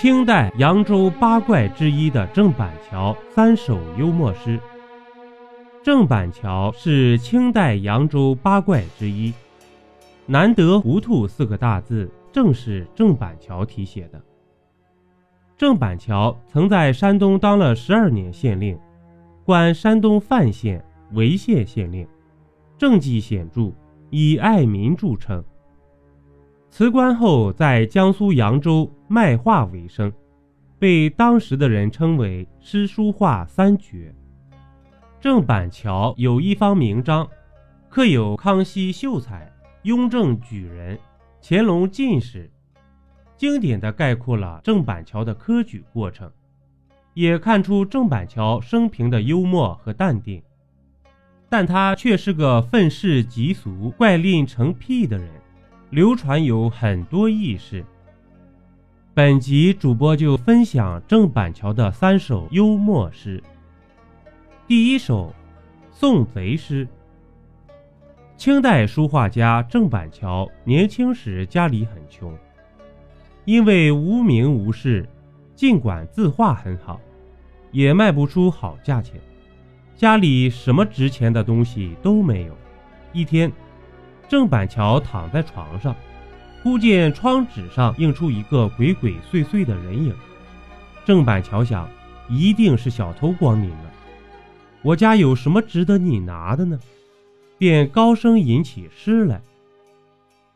清代扬州八怪之一的郑板桥三首幽默诗。郑板桥是清代扬州八怪之一，难得糊涂四个大字正是郑板桥题写的。郑板桥曾在山东当了十二年县令，管山东范县、潍县县令，政绩显著，以爱民著称。辞官后，在江苏扬州卖画为生，被当时的人称为“诗书画三绝”。郑板桥有一方名章，刻有康熙秀才、雍正举人、乾隆进士，经典地概括了郑板桥的科举过程，也看出郑板桥生平的幽默和淡定。但他却是个愤世嫉俗、怪吝成癖的人。流传有很多轶事。本集主播就分享郑板桥的三首幽默诗。第一首《送贼诗》。清代书画家郑板桥年轻时家里很穷，因为无名无势，尽管字画很好，也卖不出好价钱，家里什么值钱的东西都没有。一天。郑板桥躺在床上，忽见窗纸上映出一个鬼鬼祟祟的人影。郑板桥想，一定是小偷光临了。我家有什么值得你拿的呢？便高声吟起诗来：“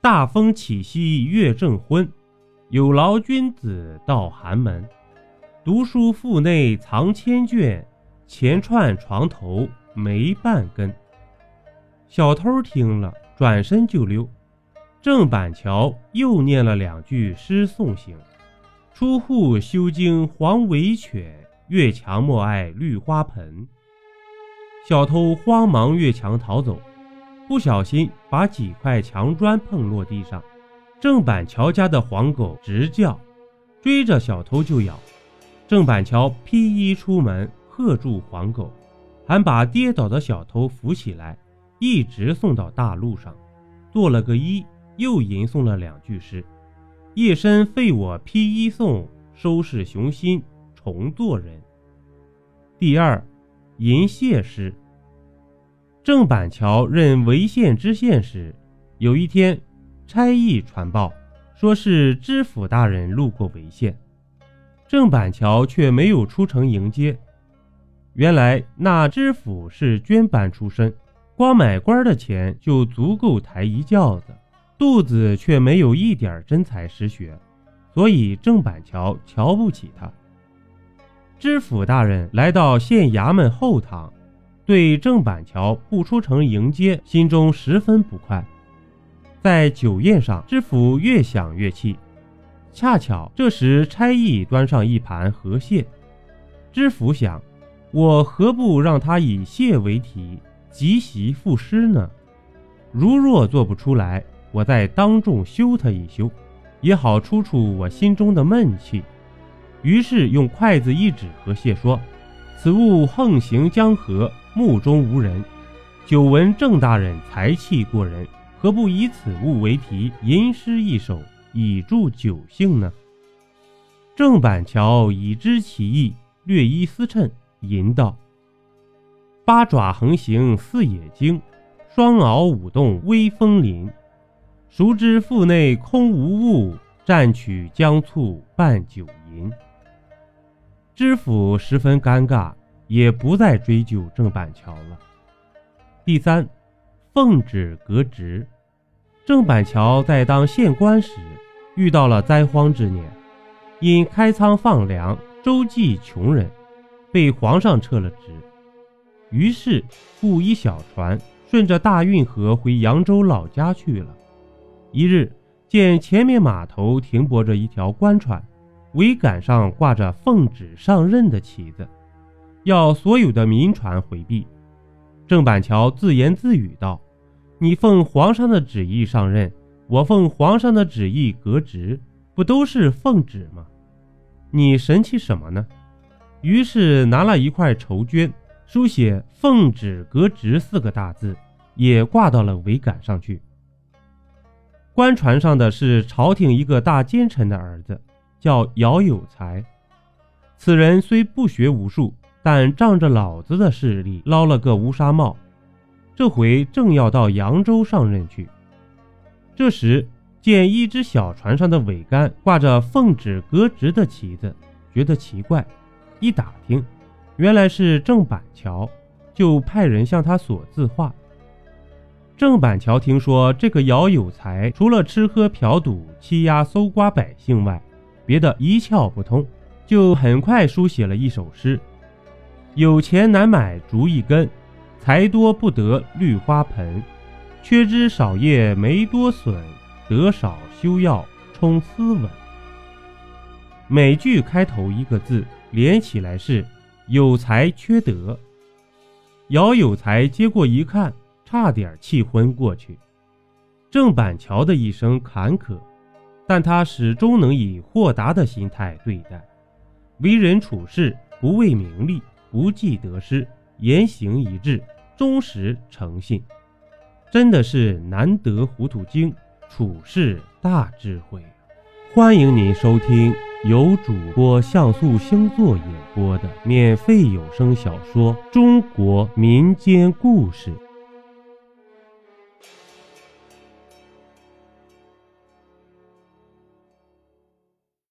大风起兮月正昏，有劳君子到寒门。读书腹内藏千卷，钱串床头没半根。”小偷听了。转身就溜，郑板桥又念了两句诗送行：“出户修经黄尾犬，越墙莫爱绿花盆。”小偷慌忙越墙逃走，不小心把几块墙砖碰落地上。郑板桥家的黄狗直叫，追着小偷就咬。郑板桥披衣出门，喝住黄狗，还把跌倒的小偷扶起来。一直送到大路上，做了个揖，又吟诵了两句诗：“夜深废我披衣送，收拾雄心重做人。”第二，吟谢诗。郑板桥任潍县知县时，有一天，差役传报，说是知府大人路过潍县，郑板桥却没有出城迎接。原来那知府是捐班出身。光买官的钱就足够抬一轿子，肚子却没有一点真才实学，所以郑板桥瞧不起他。知府大人来到县衙门后堂，对郑板桥不出城迎接，心中十分不快。在酒宴上，知府越想越气，恰巧这时差役端上一盘河蟹，知府想，我何不让他以蟹为题？即席赋诗呢？如若做不出来，我再当众休他一休，也好出出我心中的闷气。于是用筷子一指河蟹，说：“此物横行江河，目中无人。久闻郑大人才气过人，何不以此物为题，吟诗一首，以助酒兴呢？”郑板桥已知其意，略一思忖，吟道。八爪横行似野惊，双鳌舞动威风凛。孰知腹内空无物，蘸取姜醋拌酒饮。知府十分尴尬，也不再追究郑板桥了。第三，奉旨革职。郑板桥在当县官时，遇到了灾荒之年，因开仓放粮，周济穷人，被皇上撤了职。于是雇一小船，顺着大运河回扬州老家去了。一日，见前面码头停泊着一条官船，桅杆上挂着“奉旨上任”的旗子，要所有的民船回避。郑板桥自言自语道：“你奉皇上的旨意上任，我奉皇上的旨意革职，不都是奉旨吗？你神气什么呢？”于是拿了一块绸绢。书写“奉旨革职”四个大字，也挂到了桅杆上去。官船上的是朝廷一个大奸臣的儿子，叫姚有才。此人虽不学无术，但仗着老子的势力捞了个乌纱帽。这回正要到扬州上任去。这时见一只小船上的桅杆挂着“奉旨革职”的旗子，觉得奇怪，一打听，原来是郑板桥，就派人向他索字画。郑板桥听说这个姚有才除了吃喝嫖赌、欺压搜刮百姓外，别的一窍不通，就很快书写了一首诗：“有钱难买竹一根，财多不得绿花盆。缺枝少叶没多损，得少休要充斯文。”每句开头一个字，连起来是“有才缺德”。姚有才接过一看。差点气昏过去。郑板桥的一生坎坷，但他始终能以豁达的心态对待，为人处事不为名利，不计得失，言行一致，忠实诚信，真的是难得糊涂精，处事大智慧。欢迎您收听由主播像素星座演播的免费有声小说《中国民间故事》。